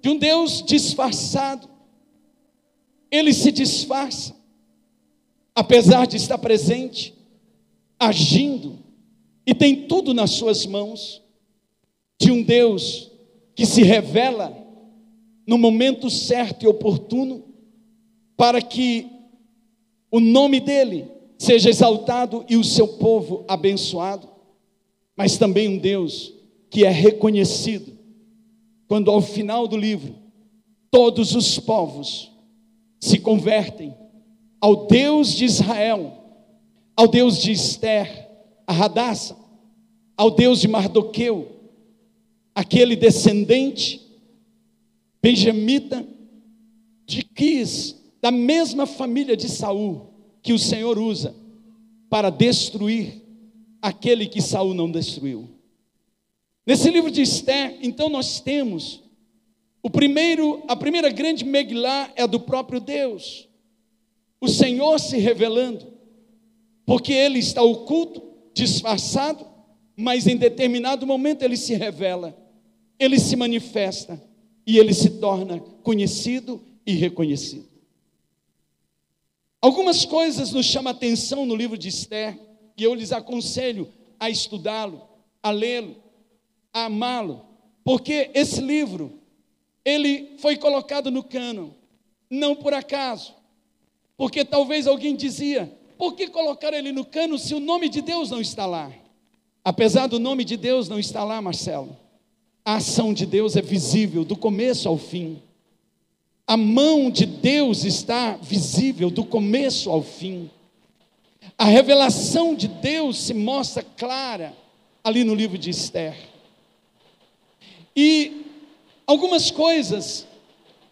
de um Deus disfarçado. Ele se disfarça, apesar de estar presente, agindo, e tem tudo nas suas mãos, de um Deus que se revela no momento certo e oportuno, para que o nome dele seja exaltado e o seu povo abençoado, mas também um Deus que é reconhecido quando ao final do livro todos os povos se convertem ao Deus de Israel, ao Deus de Esther, a Radassa, ao Deus de Mardoqueu, aquele descendente benjamita de Quis, da mesma família de Saul, que o Senhor usa para destruir aquele que Saul não destruiu. Nesse livro de Esther, então nós temos o primeiro, a primeira grande Megilá é do próprio Deus. O Senhor se revelando, porque ele está oculto, disfarçado, mas em determinado momento ele se revela, ele se manifesta e ele se torna conhecido e reconhecido. Algumas coisas nos chamam a atenção no livro de Esther, e eu lhes aconselho a estudá-lo, a lê-lo, a amá-lo, porque esse livro, ele foi colocado no cano, não por acaso, porque talvez alguém dizia, por que colocar ele no cano se o nome de Deus não está lá? Apesar do nome de Deus não estar lá, Marcelo, a ação de Deus é visível do começo ao fim. A mão de Deus está visível do começo ao fim. A revelação de Deus se mostra clara ali no livro de Esther. E algumas coisas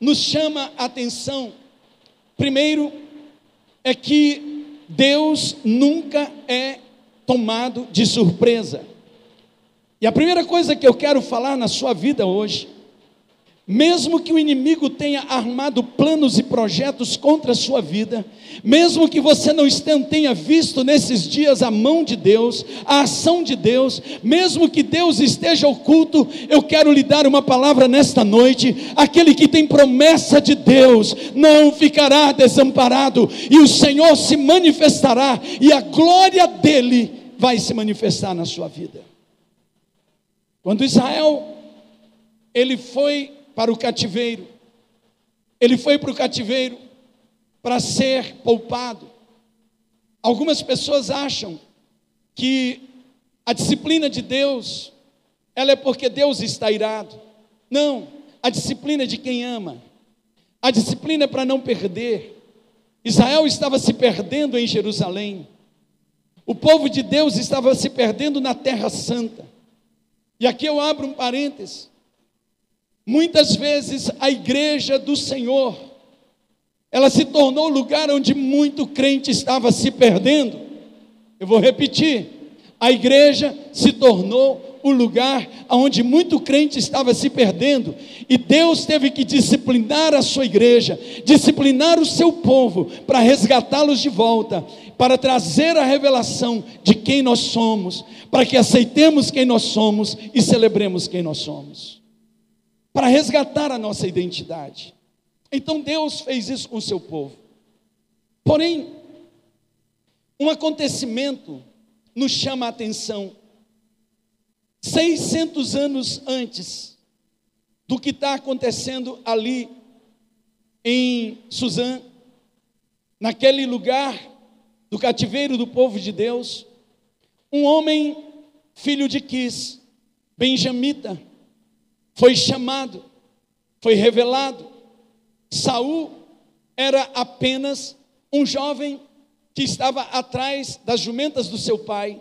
nos chama a atenção. Primeiro é que Deus nunca é tomado de surpresa. E a primeira coisa que eu quero falar na sua vida hoje, mesmo que o inimigo tenha armado planos e projetos contra a sua vida, mesmo que você não tenha visto nesses dias a mão de Deus, a ação de Deus, mesmo que Deus esteja oculto, eu quero lhe dar uma palavra nesta noite: aquele que tem promessa de Deus não ficará desamparado, e o Senhor se manifestará, e a glória dele vai se manifestar na sua vida. Quando Israel ele foi para o cativeiro, ele foi para o cativeiro para ser poupado. Algumas pessoas acham que a disciplina de Deus ela é porque Deus está irado. Não, a disciplina é de quem ama. A disciplina é para não perder. Israel estava se perdendo em Jerusalém. O povo de Deus estava se perdendo na Terra Santa. E aqui eu abro um parêntese. Muitas vezes a igreja do Senhor, ela se tornou o lugar onde muito crente estava se perdendo. Eu vou repetir. A igreja se tornou o lugar onde muito crente estava se perdendo, e Deus teve que disciplinar a sua igreja, disciplinar o seu povo, para resgatá-los de volta para trazer a revelação de quem nós somos, para que aceitemos quem nós somos e celebremos quem nós somos, para resgatar a nossa identidade. Então Deus fez isso com o seu povo. Porém, um acontecimento nos chama a atenção. 600 anos antes do que está acontecendo ali em Suzã, naquele lugar do cativeiro do povo de Deus, um homem, filho de Quis, benjamita, foi chamado, foi revelado. Saul era apenas um jovem que estava atrás das jumentas do seu pai,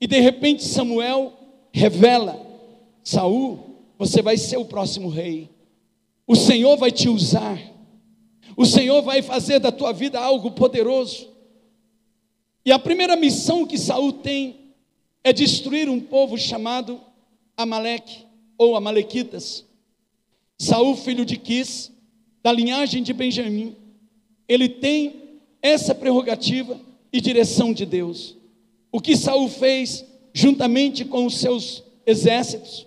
e de repente Samuel revela: Saul, você vai ser o próximo rei. O Senhor vai te usar. O Senhor vai fazer da tua vida algo poderoso. E a primeira missão que Saul tem é destruir um povo chamado Amaleque ou Amalequitas. Saul, filho de Quis, da linhagem de Benjamim, ele tem essa prerrogativa e direção de Deus. O que Saul fez, juntamente com os seus exércitos,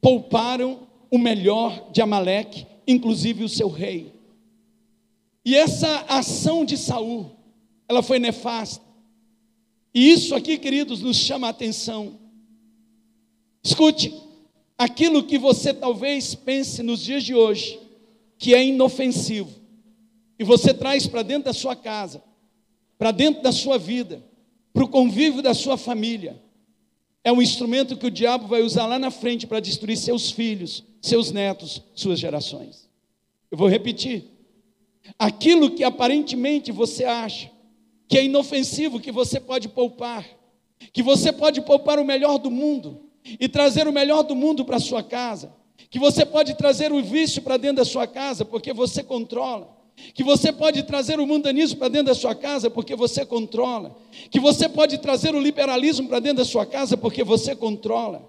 pouparam o melhor de Amaleque inclusive o seu rei. E essa ação de Saul, ela foi nefasta. E isso aqui, queridos, nos chama a atenção. Escute, aquilo que você talvez pense nos dias de hoje, que é inofensivo, e você traz para dentro da sua casa, para dentro da sua vida, para o convívio da sua família, é um instrumento que o diabo vai usar lá na frente para destruir seus filhos, seus netos, suas gerações. Eu vou repetir. Aquilo que aparentemente você acha que é inofensivo, que você pode poupar, que você pode poupar o melhor do mundo e trazer o melhor do mundo para sua casa, que você pode trazer o vício para dentro da sua casa, porque você controla que você pode trazer o mundanismo para dentro da sua casa porque você controla, que você pode trazer o liberalismo para dentro da sua casa porque você controla.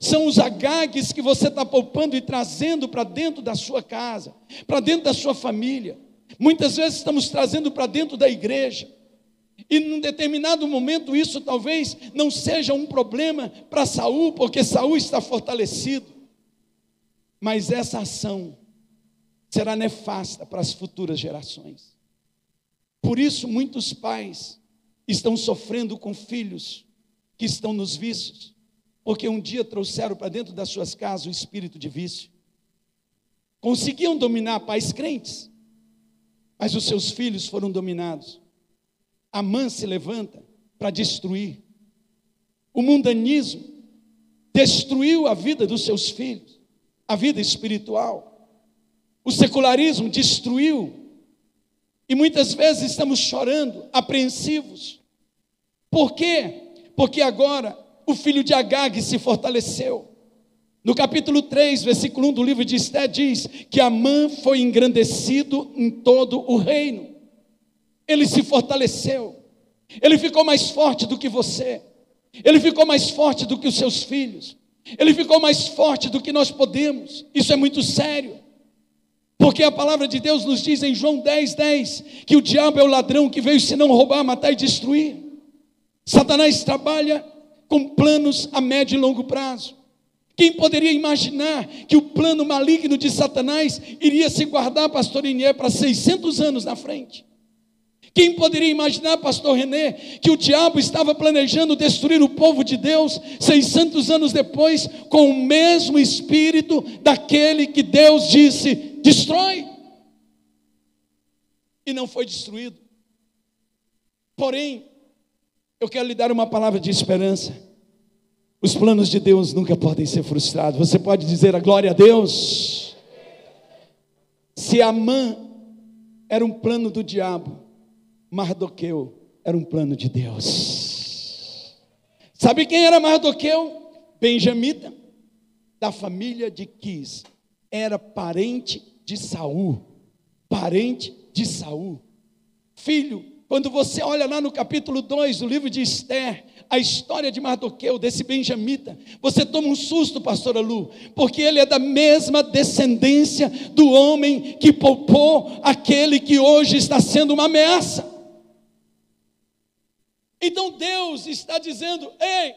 São os agagues que você está poupando e trazendo para dentro da sua casa, para dentro da sua família. Muitas vezes estamos trazendo para dentro da igreja. E num determinado momento isso talvez não seja um problema para Saul, porque Saul está fortalecido. Mas essa ação será nefasta para as futuras gerações. Por isso, muitos pais estão sofrendo com filhos que estão nos vícios, porque um dia trouxeram para dentro das suas casas o espírito de vício. Conseguiam dominar pais crentes, mas os seus filhos foram dominados. A mãe se levanta para destruir. O mundanismo destruiu a vida dos seus filhos, a vida espiritual. O secularismo destruiu. E muitas vezes estamos chorando, apreensivos. Por quê? Porque agora o filho de Agag se fortaleceu. No capítulo 3, versículo 1 do livro de Esté, diz que Amã foi engrandecido em todo o reino. Ele se fortaleceu. Ele ficou mais forte do que você. Ele ficou mais forte do que os seus filhos. Ele ficou mais forte do que nós podemos. Isso é muito sério. Porque a palavra de Deus nos diz em João 10, 10 que o diabo é o ladrão que veio senão roubar, matar e destruir. Satanás trabalha com planos a médio e longo prazo. Quem poderia imaginar que o plano maligno de Satanás iria se guardar, pastor Inier, para 600 anos na frente? Quem poderia imaginar, pastor René, que o diabo estava planejando destruir o povo de Deus 600 anos depois com o mesmo espírito daquele que Deus disse destrói. E não foi destruído. Porém, eu quero lhe dar uma palavra de esperança. Os planos de Deus nunca podem ser frustrados. Você pode dizer a glória a Deus. Se Amã era um plano do diabo, Mardoqueu era um plano de Deus. Sabe quem era Mardoqueu? Benjamita, da família de Quis. Era parente de Saul, parente de Saul. Filho, quando você olha lá no capítulo 2 do livro de Esther, a história de Mardoqueu, desse benjamita, você toma um susto, pastora Lu, porque ele é da mesma descendência do homem que poupou aquele que hoje está sendo uma ameaça. Então Deus está dizendo: ei,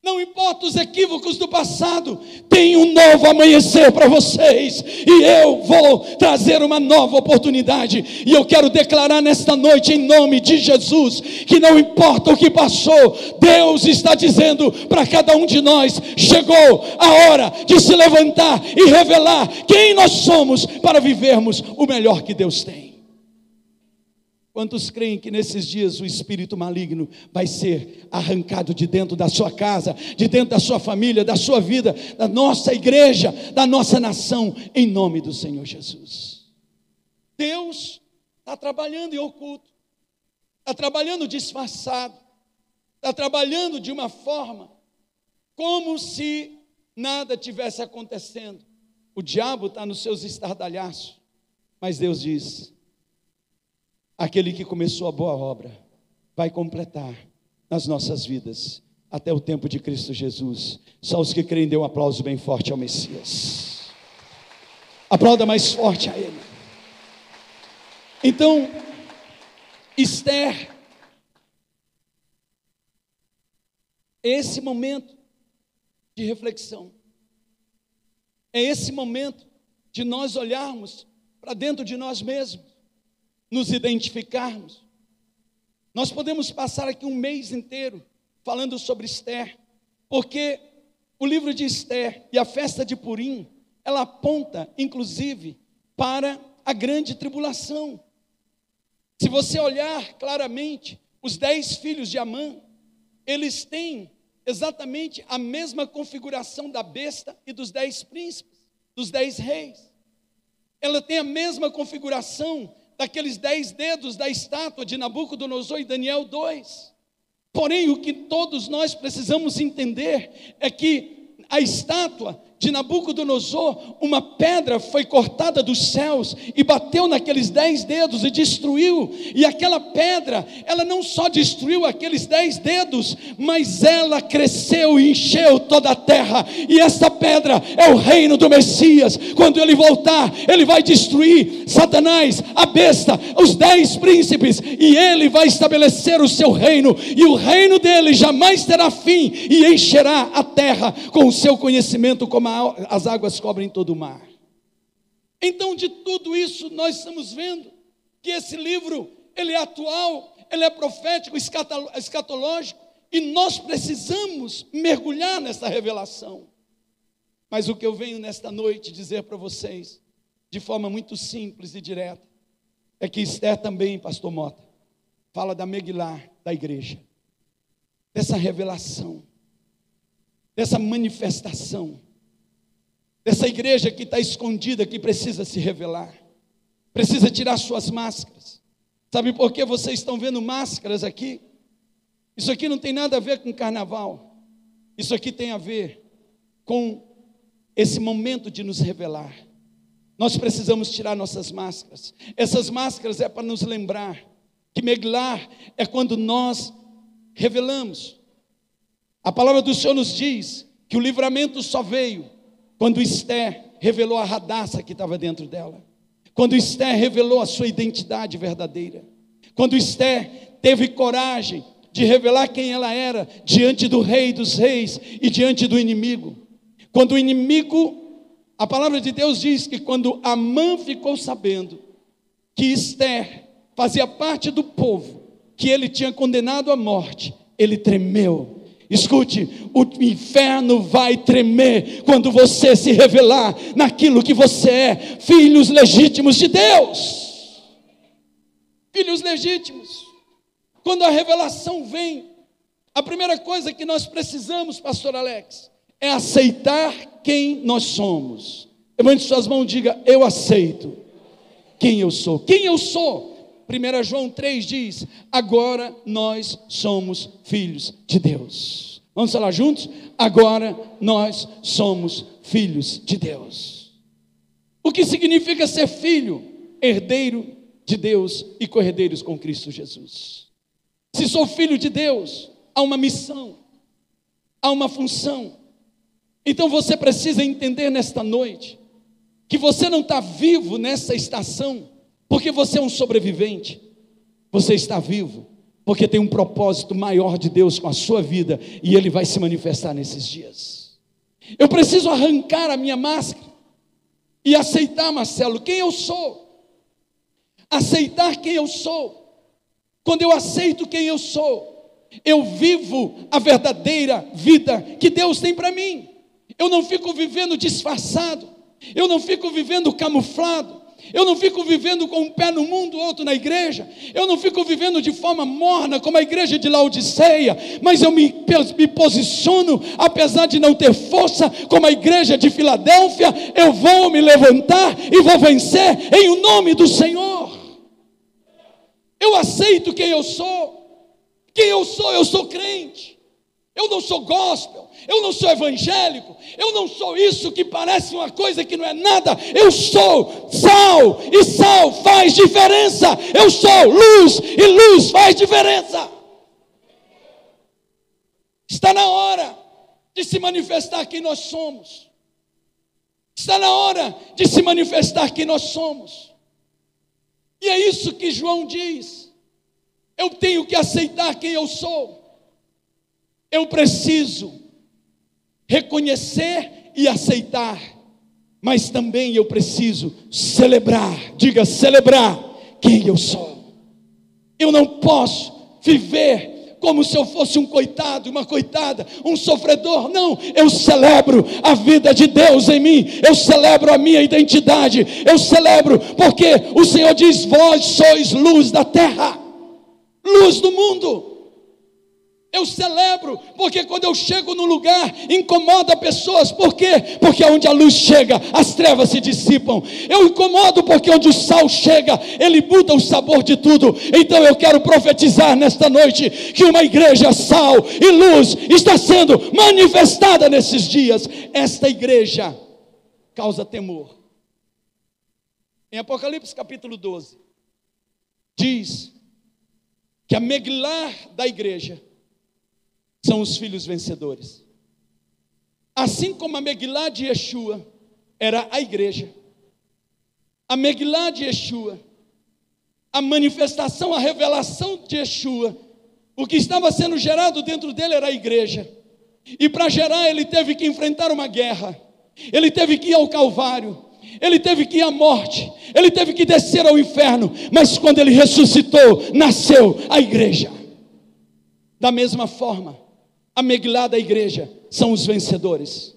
não importa os equívocos do passado, tem um novo amanhecer para vocês, e eu vou trazer uma nova oportunidade. E eu quero declarar nesta noite, em nome de Jesus, que não importa o que passou, Deus está dizendo para cada um de nós: chegou a hora de se levantar e revelar quem nós somos para vivermos o melhor que Deus tem. Quantos creem que nesses dias o espírito maligno vai ser arrancado de dentro da sua casa, de dentro da sua família, da sua vida, da nossa igreja, da nossa nação, em nome do Senhor Jesus? Deus está trabalhando em oculto, está trabalhando disfarçado, está trabalhando de uma forma como se nada tivesse acontecendo. O diabo está nos seus estardalhaços, mas Deus diz: aquele que começou a boa obra vai completar nas nossas vidas até o tempo de Cristo Jesus. Só os que creem, dê um aplauso bem forte ao Messias. Aplauda mais forte a Ele. Então, Esther, esse momento de reflexão, é esse momento de nós olharmos para dentro de nós mesmos, nos identificarmos. Nós podemos passar aqui um mês inteiro falando sobre Esther, porque o livro de Esther e a festa de Purim, ela aponta, inclusive, para a grande tribulação. Se você olhar claramente, os dez filhos de Amã, eles têm exatamente a mesma configuração da besta e dos dez príncipes, dos dez reis. Ela tem a mesma configuração daqueles dez dedos da estátua de Nabucodonosor e Daniel 2. Porém, o que todos nós precisamos entender é que a estátua de Nabucodonosor, uma pedra foi cortada dos céus e bateu naqueles dez dedos e destruiu. E aquela pedra, ela não só destruiu aqueles dez dedos, mas ela cresceu e encheu toda a terra. E essa pedra é o reino do Messias. Quando ele voltar, ele vai destruir Satanás, a besta, os dez príncipes, e ele vai estabelecer o seu reino. E o reino dele jamais terá fim e encherá a terra com o seu conhecimento como as águas cobrem todo o mar. Então, de tudo isso, nós estamos vendo que esse livro, ele é atual, ele é profético, escatológico, e nós precisamos mergulhar nessa revelação. Mas o que eu venho nesta noite dizer para vocês, de forma muito simples e direta, é que Esther também, pastor Mota, fala da Megillah da igreja, dessa revelação, dessa manifestação dessa igreja que está escondida, que precisa se revelar, precisa tirar suas máscaras. Sabe por que vocês estão vendo máscaras aqui? Isso aqui não tem nada a ver com carnaval, isso aqui tem a ver com esse momento de nos revelar. Nós precisamos tirar nossas máscaras. Essas máscaras é para nos lembrar que Meglar é quando nós revelamos. A palavra do Senhor nos diz que o livramento só veio quando Esther revelou a radaça que estava dentro dela. Quando Esther revelou a sua identidade verdadeira. Quando Esther teve coragem de revelar quem ela era diante do rei dos reis e diante do inimigo. Quando o inimigo, a palavra de Deus diz que quando Amã ficou sabendo que Esther fazia parte do povo que ele tinha condenado à morte, ele tremeu Escute, o inferno vai tremer quando você se revelar naquilo que você é, filhos legítimos de Deus. Filhos legítimos. Quando a revelação vem, a primeira coisa que nós precisamos, pastor Alex, é aceitar quem nós somos. Levante suas mãos e diga: Eu aceito quem eu sou. Quem eu sou? 1 João 3 diz: agora nós somos filhos de Deus. Vamos falar juntos? Agora nós somos filhos de Deus. O que significa ser filho? Herdeiro de Deus e corredeiros com Cristo Jesus. Se sou filho de Deus, há uma missão, há uma função. Então você precisa entender nesta noite que você não está vivo nessa estação porque você é um sobrevivente. Você está vivo, porque tem um propósito maior de Deus com a sua vida e ele vai se manifestar nesses dias. Eu preciso arrancar a minha máscara e aceitar, Marcelo, quem eu sou. Aceitar quem eu sou. Quando eu aceito quem eu sou, eu vivo a verdadeira vida que Deus tem para mim. Eu não fico vivendo disfarçado, eu não fico vivendo camuflado, eu não fico vivendo com um pé no mundo, outro na igreja. Eu não fico vivendo de forma morna, como a igreja de Laodiceia. Mas eu me, me posiciono, apesar de não ter força, como a igreja de Filadélfia. Eu vou me levantar e vou vencer em o nome do Senhor. Eu aceito quem eu sou. Quem eu sou, eu sou crente. Eu não sou gospel, eu não sou evangélico, eu não sou isso que parece uma coisa que não é nada. Eu sou sal e sal faz diferença. Eu sou luz e luz faz diferença. Está na hora de se manifestar quem nós somos. Está na hora de se manifestar quem nós somos. E é isso que João diz. Eu tenho que aceitar quem eu sou. Eu preciso reconhecer e aceitar mas também eu preciso celebrar, diga celebrar quem eu sou. Eu não posso viver como se eu fosse um coitado, uma coitada, um sofredor. Não, eu celebro a vida de Deus em mim, eu celebro a minha identidade, eu celebro, porque o Senhor diz: Vós sois luz da terra, luz do mundo. Eu celebro, porque quando eu chego no lugar, incomoda pessoas, por quê? Porque onde a luz chega, as trevas se dissipam. Eu incomodo porque onde o sal chega, ele muda o sabor de tudo. Então eu quero profetizar nesta noite que uma igreja sal e luz está sendo manifestada nesses dias. Esta igreja causa temor. Em Apocalipse capítulo 12, diz que a meglar da igreja são os filhos vencedores. Assim como a Megilá de Yeshua era a igreja, a Megilá de Yeshua, a manifestação, a revelação de Yeshua, o que estava sendo gerado dentro dele era a igreja. E para gerar, ele teve que enfrentar uma guerra, ele teve que ir ao Calvário, ele teve que ir à morte, ele teve que descer ao inferno, mas quando ele ressuscitou, nasceu a igreja. Da mesma forma, a da igreja são os vencedores.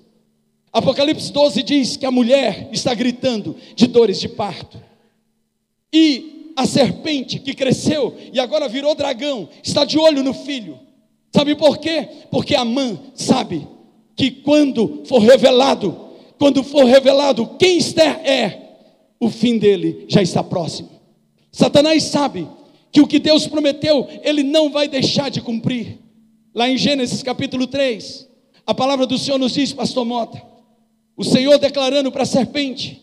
Apocalipse 12 diz que a mulher está gritando de dores de parto. E a serpente que cresceu e agora virou dragão está de olho no filho. Sabe por quê? Porque a mãe sabe que quando for revelado, quando for revelado quem Esther é, o fim dele já está próximo. Satanás sabe que o que Deus prometeu, ele não vai deixar de cumprir. Lá em Gênesis capítulo 3, a palavra do Senhor nos diz, pastor Mota, o Senhor declarando para a serpente: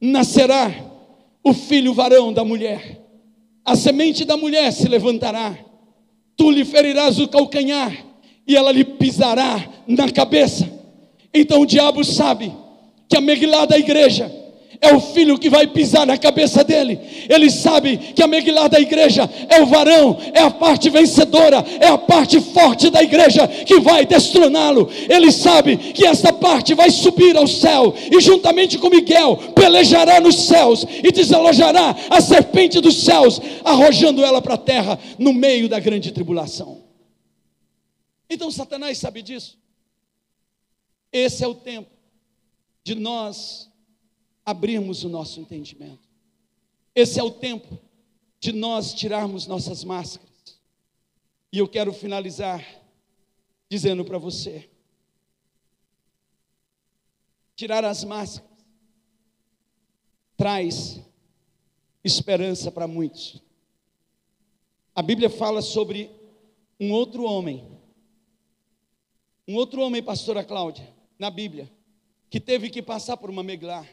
nascerá o filho varão da mulher, a semente da mulher se levantará, tu lhe ferirás o calcanhar e ela lhe pisará na cabeça. Então o diabo sabe que a Megilá da igreja é o filho que vai pisar na cabeça dele. Ele sabe que a Megilá da igreja é o varão, é a parte vencedora, é a parte forte da igreja que vai destroná-lo. Ele sabe que essa parte vai subir ao céu e, juntamente com Miguel, pelejará nos céus e desalojará a serpente dos céus, arrojando ela para a terra no meio da grande tribulação. Então, Satanás sabe disso. Esse é o tempo de nós abrirmos o nosso entendimento. Esse é o tempo de nós tirarmos nossas máscaras. E eu quero finalizar dizendo para você: tirar as máscaras traz esperança para muitos. A Bíblia fala sobre um outro homem, um outro homem, pastora Cláudia, na Bíblia, que teve que passar por uma meglar.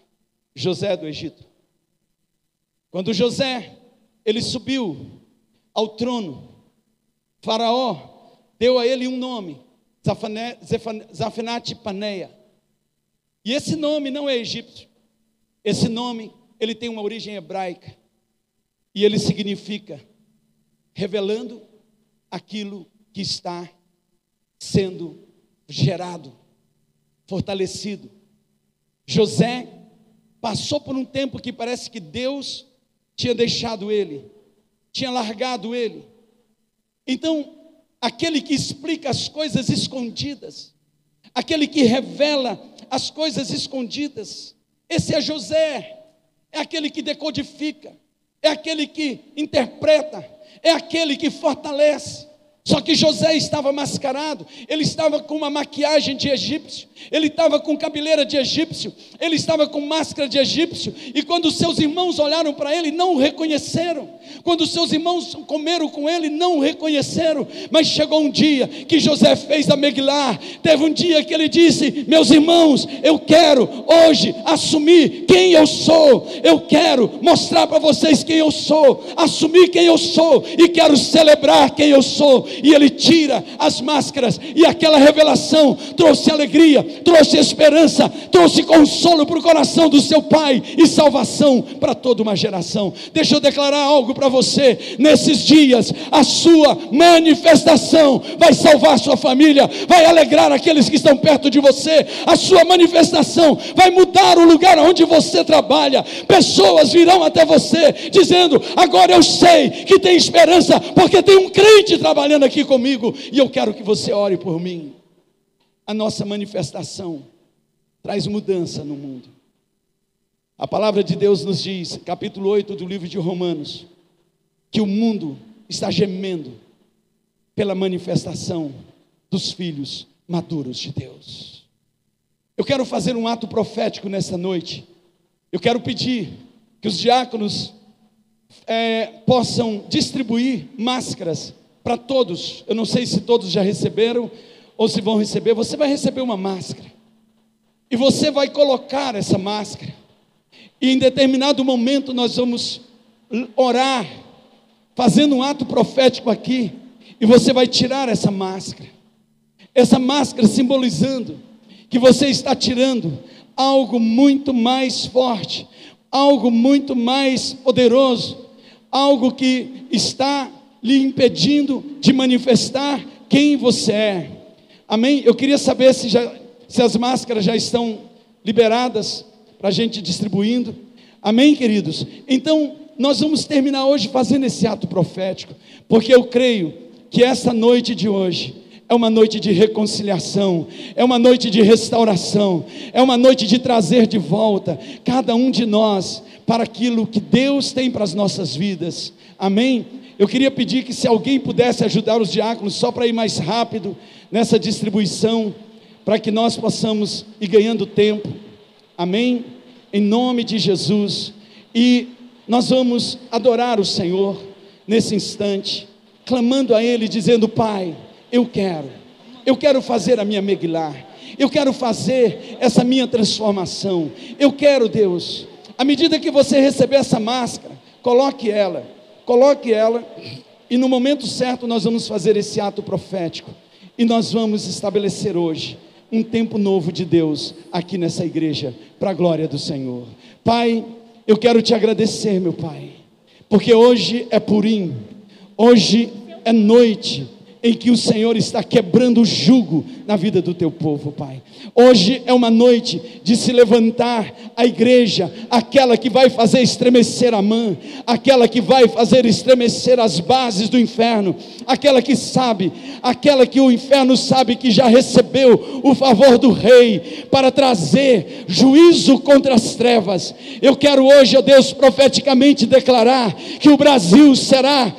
José do Egito. Quando José, ele subiu ao trono, Faraó deu a ele um nome, Zafenate Paneia. E esse nome não é egípcio. Esse nome, ele tem uma origem hebraica. E ele significa revelando aquilo que está sendo gerado, fortalecido. José passou por um tempo que parece que Deus tinha deixado ele, tinha largado ele. Então, aquele que explica as coisas escondidas, aquele que revela as coisas escondidas, esse é José, é aquele que decodifica, é aquele que interpreta, é aquele que fortalece. Só que José estava mascarado, ele estava com uma maquiagem de egípcio, ele estava com cabeleira de egípcio, ele estava com máscara de egípcio, e quando seus irmãos olharam para ele, não o reconheceram. Quando seus irmãos comeram com ele, não o reconheceram. Mas chegou um dia que José fez a Megilá, teve um dia que ele disse: Meus irmãos, eu quero hoje assumir quem eu sou, eu quero mostrar para vocês quem eu sou, assumir quem eu sou, e quero celebrar quem eu sou e ele tira as máscaras, e aquela revelação trouxe alegria, trouxe esperança, trouxe consolo para o coração do seu pai e salvação para toda uma geração. Deixa eu declarar algo para você: nesses dias, a sua manifestação vai salvar sua família, vai alegrar aqueles que estão perto de você, a sua manifestação vai mudar o lugar onde você trabalha, pessoas virão até você dizendo: agora eu sei que tem esperança, porque tem um crente trabalhando aqui comigo, e eu quero que você ore por mim. A nossa manifestação traz mudança no mundo. A palavra de Deus nos diz, capítulo 8 do livro de Romanos, que o mundo está gemendo pela manifestação dos filhos maduros de Deus. Eu quero fazer um ato profético nessa noite. Eu quero pedir que os diáconos é, possam distribuir máscaras para todos. Eu não sei se todos já receberam ou se vão receber. Você vai receber uma máscara e você vai colocar essa máscara e em determinado momento nós vamos orar, fazendo um ato profético aqui, e você vai tirar essa máscara. Essa máscara simbolizando que você está tirando algo muito mais forte, algo muito mais poderoso, algo que está lhe impedindo de manifestar quem você é. Amém? Eu queria saber se, já, se as máscaras já estão liberadas para a gente distribuindo. Amém, queridos? Então, nós vamos terminar hoje fazendo esse ato profético, porque eu creio que essa noite de hoje é uma noite de reconciliação, é uma noite de restauração, é uma noite de trazer de volta cada um de nós para aquilo que Deus tem para as nossas vidas. Amém? Eu queria pedir que se alguém pudesse ajudar os diáconos só para ir mais rápido nessa distribuição, para que nós possamos ir ganhando tempo. Amém? Em nome de Jesus. E nós vamos adorar o Senhor nesse instante, clamando a Ele, dizendo: Pai, eu quero, eu quero fazer a minha Megillah, eu quero fazer essa minha transformação. Eu quero, Deus, à medida que você receber essa máscara, coloque ela, coloque ela, e no momento certo nós vamos fazer esse ato profético, e nós vamos estabelecer hoje um tempo novo de Deus aqui nessa igreja, para a glória do Senhor. Pai, eu quero te agradecer, meu Pai, porque hoje é purim, hoje é noite em que o Senhor está quebrando o jugo na vida do teu povo, Pai. Hoje é uma noite de se levantar a igreja, aquela que vai fazer estremecer a mão, aquela que vai fazer estremecer as bases do inferno, aquela que sabe, aquela que o inferno sabe que já recebeu o favor do rei para trazer juízo contra as trevas. Eu quero hoje, ó Deus, profeticamente declarar que o Brasil será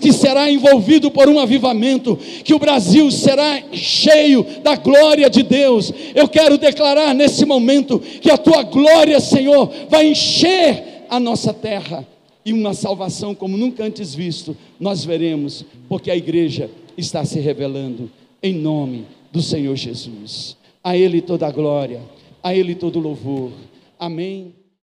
que será envolvido por um avivamento, que o Brasil será cheio da glória de Deus. Eu quero declarar nesse momento que a tua glória, Senhor, vai encher a nossa terra e uma salvação como nunca antes visto, nós veremos, porque a igreja está se revelando em nome do Senhor Jesus. A Ele toda a glória, a Ele todo o louvor. Amém.